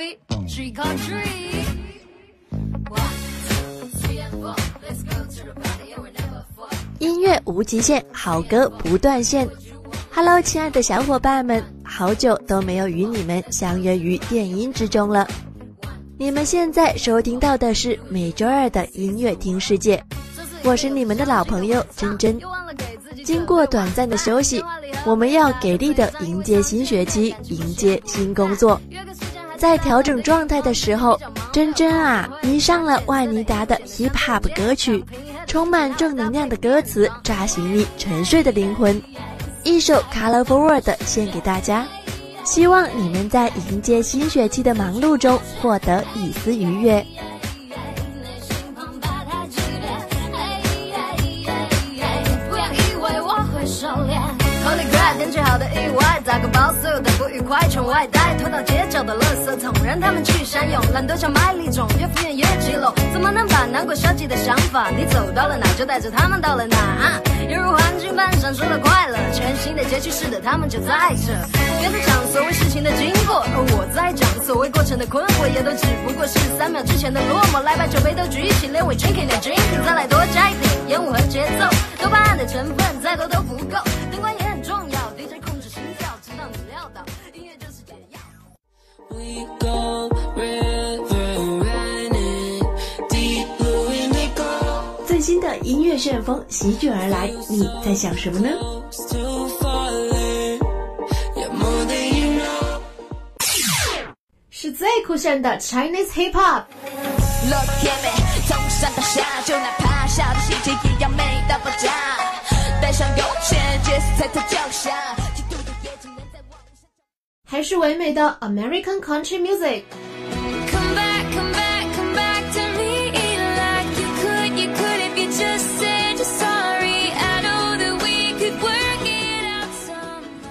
Three three 音乐无极限，好歌不断线。Hello，亲爱的小伙伴们，好久都没有与你们相约于电音之中了。你们现在收听到的是每周二的音乐听世界，我是你们的老朋友珍珍。经过短暂的休息，我们要给力的迎接新学期，迎接新工作。在调整状态的时候，珍珍啊迷上了万妮达的 hip hop 歌曲，充满正能量的歌词扎醒你沉睡的灵魂。一首 Color Forward 献给大家，希望你们在迎接新学期的忙碌中获得一丝愉悦。天气好的意外，打个包，所有的不愉快全外带，拖到街角的垃圾桶，让他们去善用。懒惰像麦粒种，越敷衍越激动，怎么能把难过消极的想法？你走到了哪，就带着他们到了哪。犹如黄金般闪烁的快乐，全新的街区是的，他们就在这。别再讲所谓事情的经过，而我在讲所谓过程的困惑，也都只不过是三秒之前的落寞。来把酒杯都举起，连尾 drinking 的 drinking，再来多加一点烟雾和节奏，多巴胺的成分再多都不够，最新的音乐旋风席卷而来，你在想什么呢.是最酷炫的 Chinese Hip Hop。Somehow.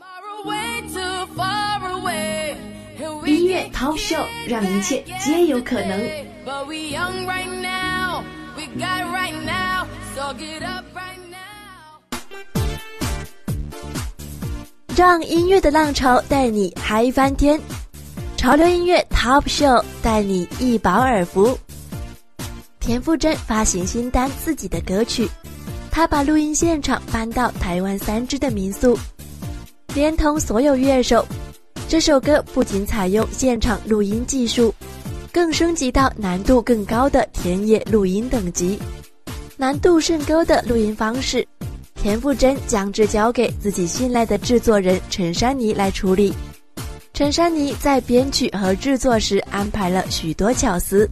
Far away, too far away. Here we 音乐 Top Show 让一切皆有可能。让音乐的浪潮带你嗨翻天，潮流音乐 Top Show 带你一饱耳福。田馥甄发行新单《自己的歌曲》，她把录音现场搬到台湾三支的民宿，连同所有乐手。这首歌不仅采用现场录音技术，更升级到难度更高的田野录音等级。难度甚高的录音方式，田馥甄将之交给自己信赖的制作人陈珊妮来处理。陈珊妮在编曲和制作时安排了许多巧思，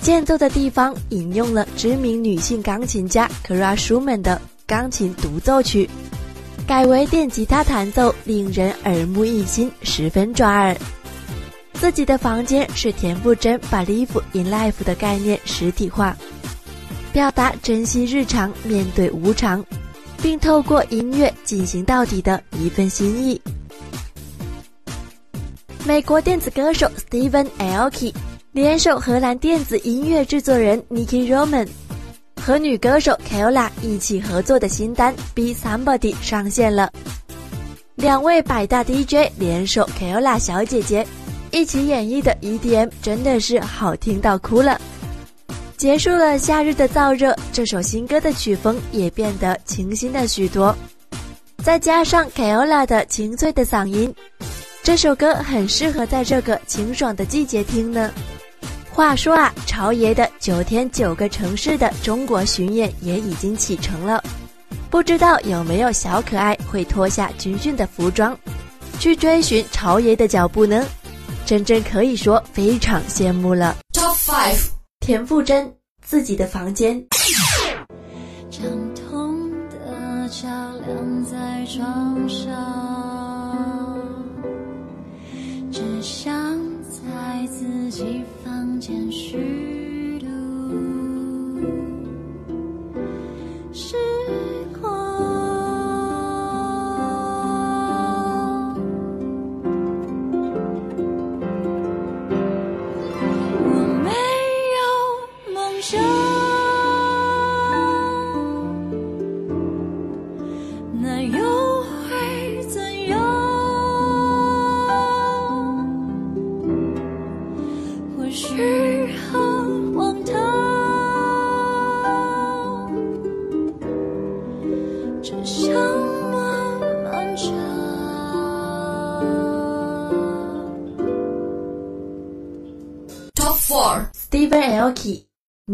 间奏的地方引用了知名女性钢琴家 Clara Schumann 的钢琴独奏曲，改为电吉他弹奏，令人耳目一新，十分抓耳。自己的房间是田馥甄把 “live in life” 的概念实体化，表达珍惜日常，面对无常，并透过音乐进行到底的一份心意。美国电子歌手 Steven Aoki 联手荷兰电子音乐制作人 Nicky Roman 和女歌手 Keola 一起合作的新单《Be Somebody》上线了。两位百大 DJ 联手 Keola 小姐姐一起演绎的 EDM 真的是好听到哭了。结束了夏日的燥热，这首新歌的曲风也变得清新了许多，再加上 Keola 的清脆的嗓音，这首歌很适合在这个清爽的季节听呢。话说啊，朝爷的九天九个城市的中国巡演也已经启程了，不知道有没有小可爱会脱下军训的服装，去追寻朝爷的脚步呢？真真可以说非常羡慕了。Top five，田馥甄自己的房间。长痛的桥梁在床上，只想在自己房间虚度时光。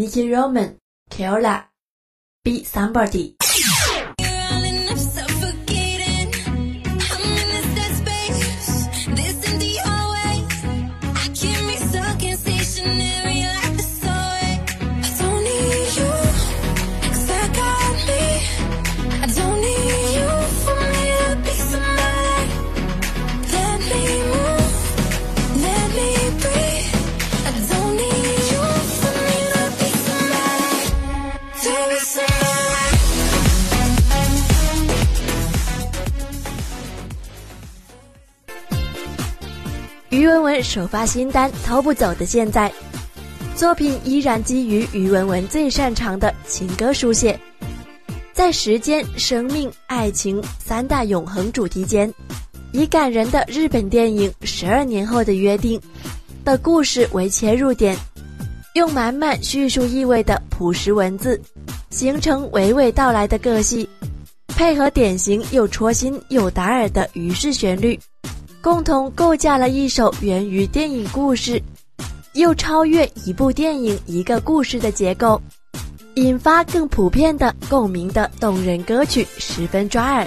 Nicky Roman、Keola、Be Somebody。首发新单《偷不走的现在》，作品依然基于于文文最擅长的情歌书写，在时间、生命、爱情三大永恒主题间，以感人的日本电影《十二年后的约定》的故事为切入点，用满满叙述意味的朴实文字，形成娓娓道来的个性，配合典型又戳心又打耳的于氏旋律。共同构架了一首源于电影故事，又超越一部电影一个故事的结构，引发更普遍的共鸣的动人歌曲，十分抓耳。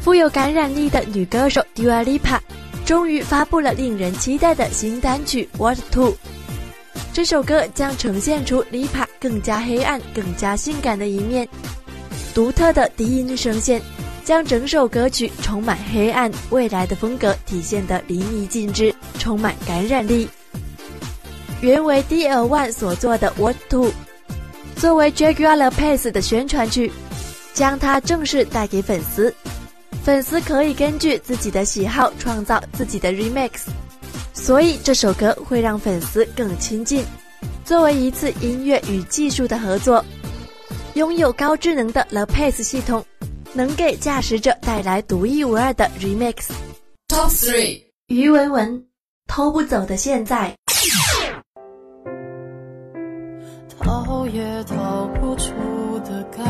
富有感染力的女歌手 Dua Lipa 终于发布了令人期待的新单曲《What To》。这首歌将呈现出 Lipa 更加黑暗、更加性感的一面，独特的低音声线。将整首歌曲充满黑暗未来的风格体现得淋漓尽致，充满感染力。原为 D.L. One 所做的《What To》，作为 Jaguar Lopez 的宣传曲，将它正式带给粉丝。粉丝可以根据自己的喜好创造自己的 remix，所以这首歌会让粉丝更亲近。作为一次音乐与技术的合作，拥有高智能的 Lopez 系统。能给驾驶者带来独一无二的 remix。Top three，于文文，偷不走的现在。逃也逃不出的感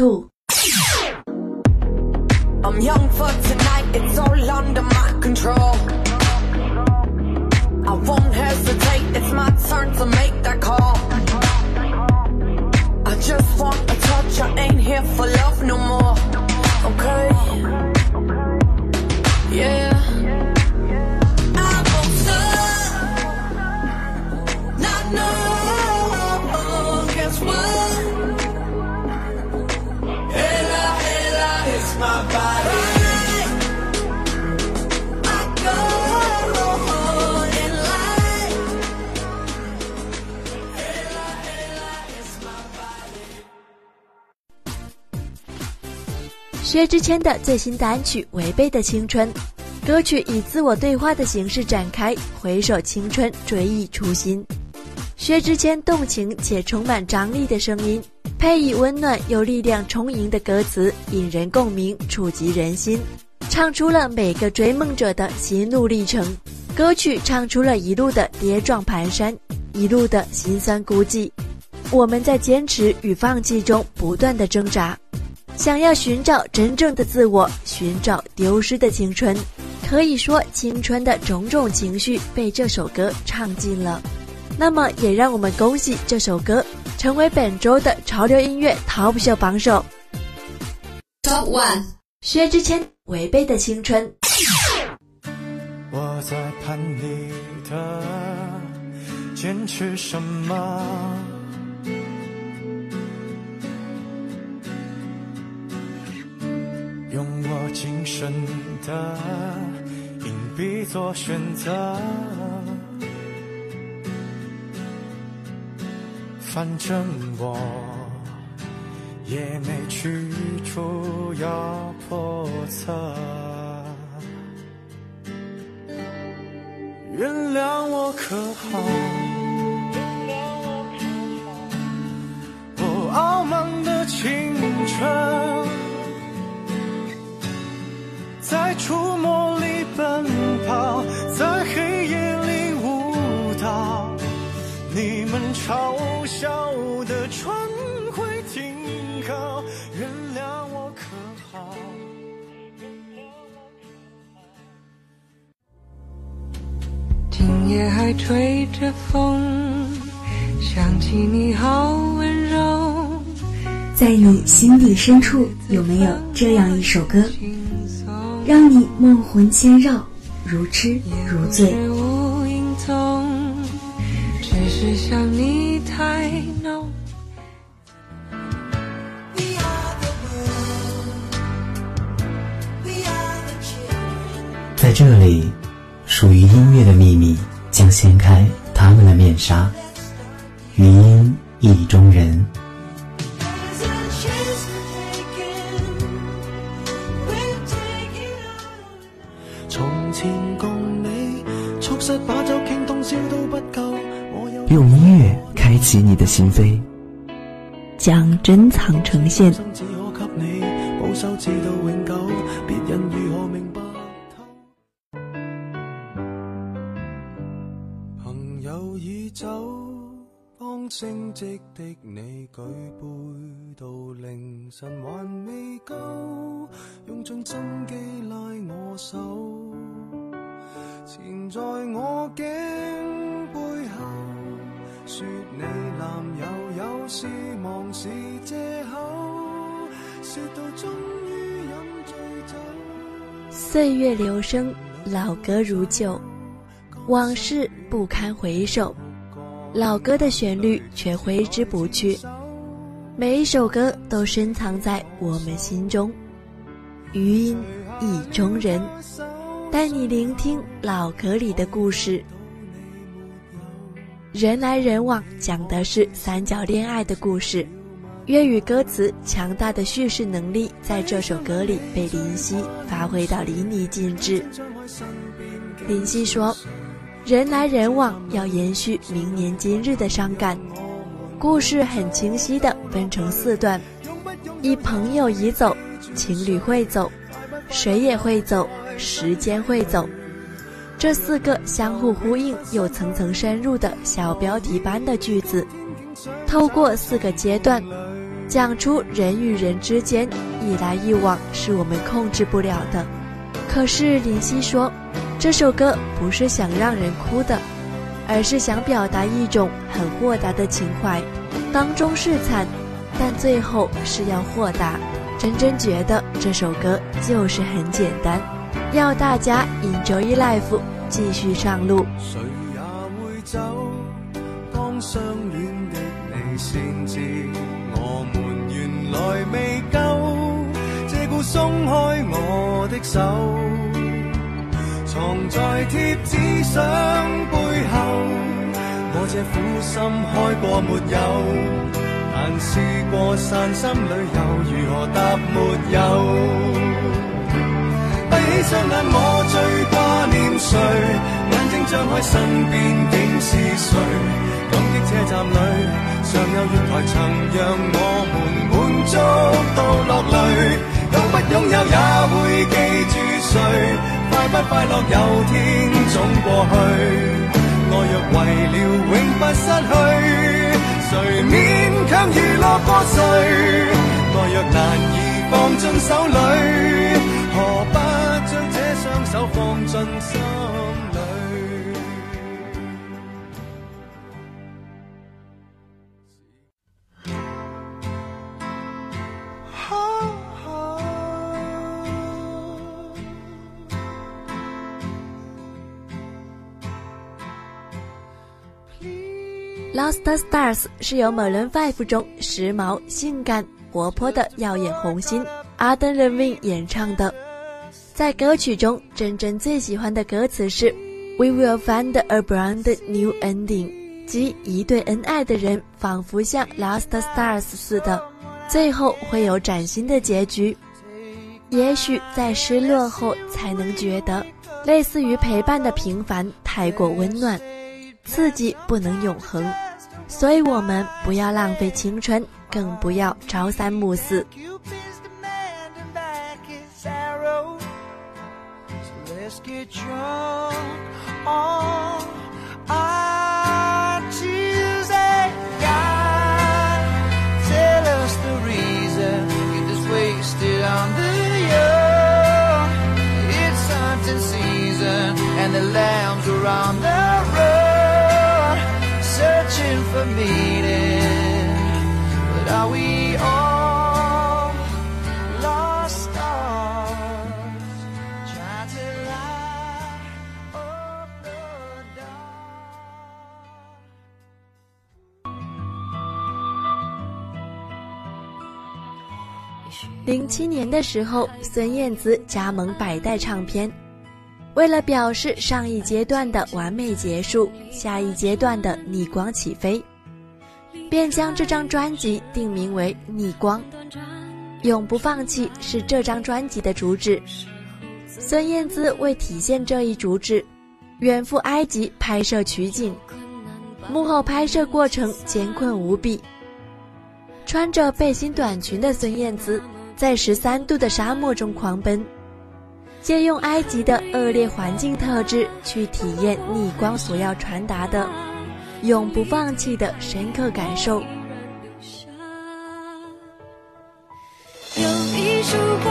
To。I'm young for tonight, it's all under my control. I won't hesitate, it's my turn to make that call. I just want a touch, I ain't here for love no more. 之谦的最新单曲《违背的青春》，歌曲以自我对话的形式展开，回首青春，追忆初心。薛之谦动情且充满张力的声音，配以温暖又力量充盈的歌词，引人共鸣，触及人心，唱出了每个追梦者的心路历程。歌曲唱出了一路的跌撞蹒跚，一路的辛酸孤寂。我们在坚持与放弃中不断的挣扎，想要寻找真正的自我，寻找丢失的青春。可以说，青春的种种情绪被这首歌唱尽了。那么，也让我们恭喜这首歌成为本周的潮流音乐 Top 秀榜首。Top One，薛之谦《违背的青春》。我在盼你的坚持什么？深的硬币做选择，反正我也没去处要破测。原谅我可好？你们嘲笑的船会停靠，原谅我可好？今夜还吹着风，想起你好温柔，在你心底深处，有没有这样一首歌，让你梦魂牵绕，如痴如醉？只想你太浓。在这里，属于音乐的秘密将掀开他们的面纱。余音意中人，用音乐开启你的心扉，将珍藏呈現。生只可給你保守至到永久，別人如何明白透？朋友已走，剛升職的你舉杯到凌晨還未夠，用盡心機拉我手，纏在我頸背後，說你男友有事忙是借口，說到終於飲醉酒。岁月流声，老歌如旧，往事不堪回首，老歌的旋律却挥之不去。每一首歌都深藏在我们心中，余音意中人，带你聆听老歌里的故事。人来人往讲的是三角恋爱的故事，粤语歌词强大的叙事能力在这首歌里被林夕发挥到淋漓尽致。林夕说：“人来人往要延续明年今日的伤感。”故事很清晰地分成四段：一朋友已走，情侣会走，谁也会走，时间会走。这四个相互呼应又层层深入的小标题般的句子，透过四个阶段，讲出人与人之间一来一往是我们控制不了的。可是林夕说，这首歌不是想让人哭的，而是想表达一种很豁达的情怀，当中是惨，但最后是要豁达。真真觉得这首歌就是很简单，要大家 enjoy life，继续上路。谁也会走，当相恋的你先知，我们原来未够，借故松开我的手，藏在贴纸相背后，我这苦心开过没有？但试过散心旅游，如何答没有？闭上眼，我最挂念谁？眼睛张开，身边竟是谁？感激车站里尚有月台，曾让我们满足到落泪。拥不拥有也会记住谁？快不快乐有天总过去。爱若为了永不失去。谁勉强娱乐过谁？爱若难以放进手里，何不将这双手放进心里？《Lost Stars》是由 Maroon Five 中时髦、性感、活泼的耀眼红星 Adam Levine 演唱的。在歌曲中，真真最喜欢的歌词是 “We will find a brand new ending”，即一对恩爱的人仿佛像 Lost Stars 似的，最后会有崭新的结局。也许在失落后，才能觉得类似于陪伴的平凡太过温暖。刺激不能永恒，所以我们不要浪费青春，更不要朝三暮四。Let's get drunk. On our 零七年的时候，孙燕姿加盟百代唱片，为了表示上一阶段的完美结束，下一阶段的逆光起飞，便将这张专辑定名为《逆光》。永不放弃是这张专辑的主旨。孙燕姿为体现这一主旨，远赴埃及拍摄取景，幕后拍摄过程艰困无比。穿着背心短裙的孙燕姿，在十三度的沙漠中狂奔，借用埃及的恶劣环境特质去体验逆光所要传达的永不放弃的深刻感受。有一束光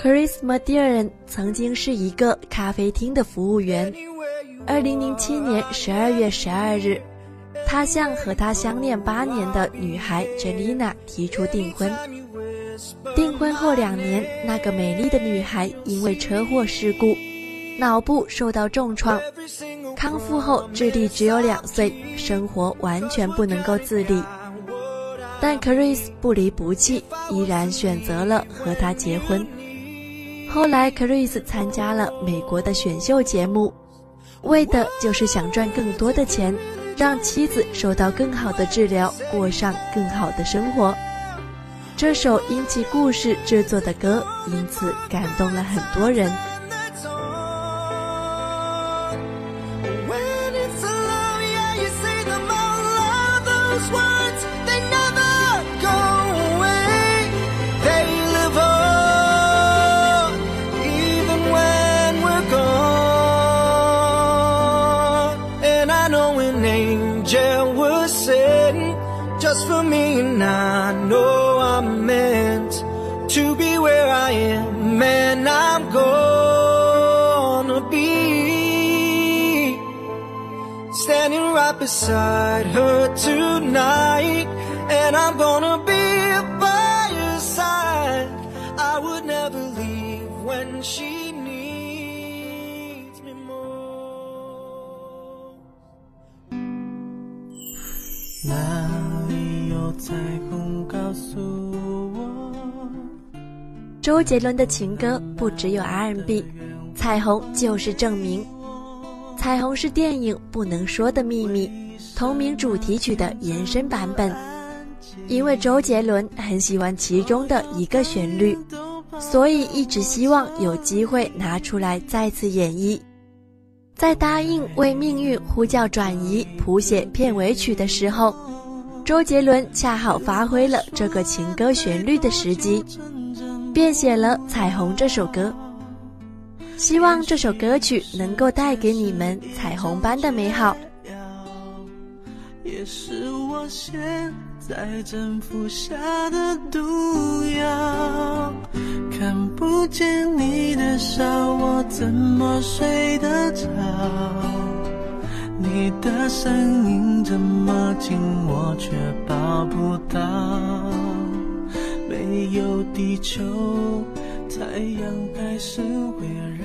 Chris m a d i r a n 曾经是一个咖啡厅的服务员。二零零七年十二月十二日，他向和他相恋八年的女孩 Jelena 提出订婚。订婚后两年，那个美丽的女孩因为车祸事故，脑部受到重创，康复后智力只有两岁，生活完全不能够自理。但 Chris 不离不弃，依然选择了和他结婚。后来，Chris 参加了美国的选秀节目，为的就是想赚更多的钱，让妻子受到更好的治疗，过上更好的生活。这首因其故事制作的歌，因此感动了很多人。Standing right beside her tonight, and I'm gonna be by your side. I would never leave when she needs me more. 哪里有彩虹告诉我？周杰伦的情歌不只有 R&B，彩虹就是证明。彩虹是电影《不能说的秘密》同名主题曲的延伸版本，因为周杰伦很喜欢其中的一个旋律，所以一直希望有机会拿出来再次演绎。在答应为命运呼叫转移谱写片尾曲的时候，周杰伦恰好发挥了这个情歌旋律的时机，便写了《彩虹》这首歌。希望这首歌曲能够带给你们彩虹般的美好。也是我现在正服下的毒药。看不见你的笑，我怎么睡得着？你的声音这么近，我却抱不到。没有地球，太阳还是会绕。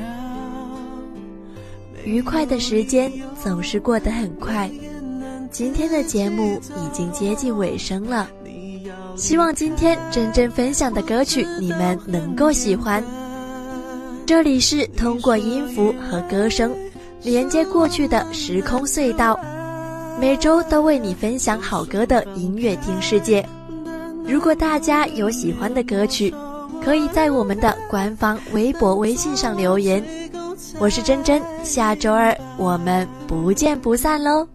愉快的时间总是过得很快，今天的节目已经接近尾声了。希望今天真正分享的歌曲你们能够喜欢。这里是通过音符和歌声连接过去的时空隧道，每周都为你分享好歌的音乐听世界。如果大家有喜欢的歌曲，可以在我们的官方微博、微信上留言。我是真真，下周二我们不见不散喽。